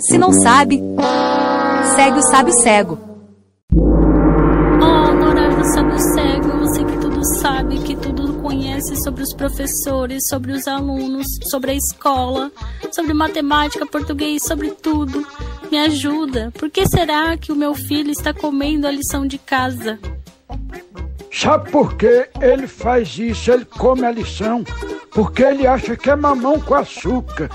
Se não sabe, segue o sábio cego. Oh, honorável é sábio cego, você que tudo sabe, que tudo conhece sobre os professores, sobre os alunos, sobre a escola, sobre matemática, português, sobre tudo. Me ajuda. Por que será que o meu filho está comendo a lição de casa? Sabe por que ele faz isso? Ele come a lição? Porque ele acha que é mamão com açúcar.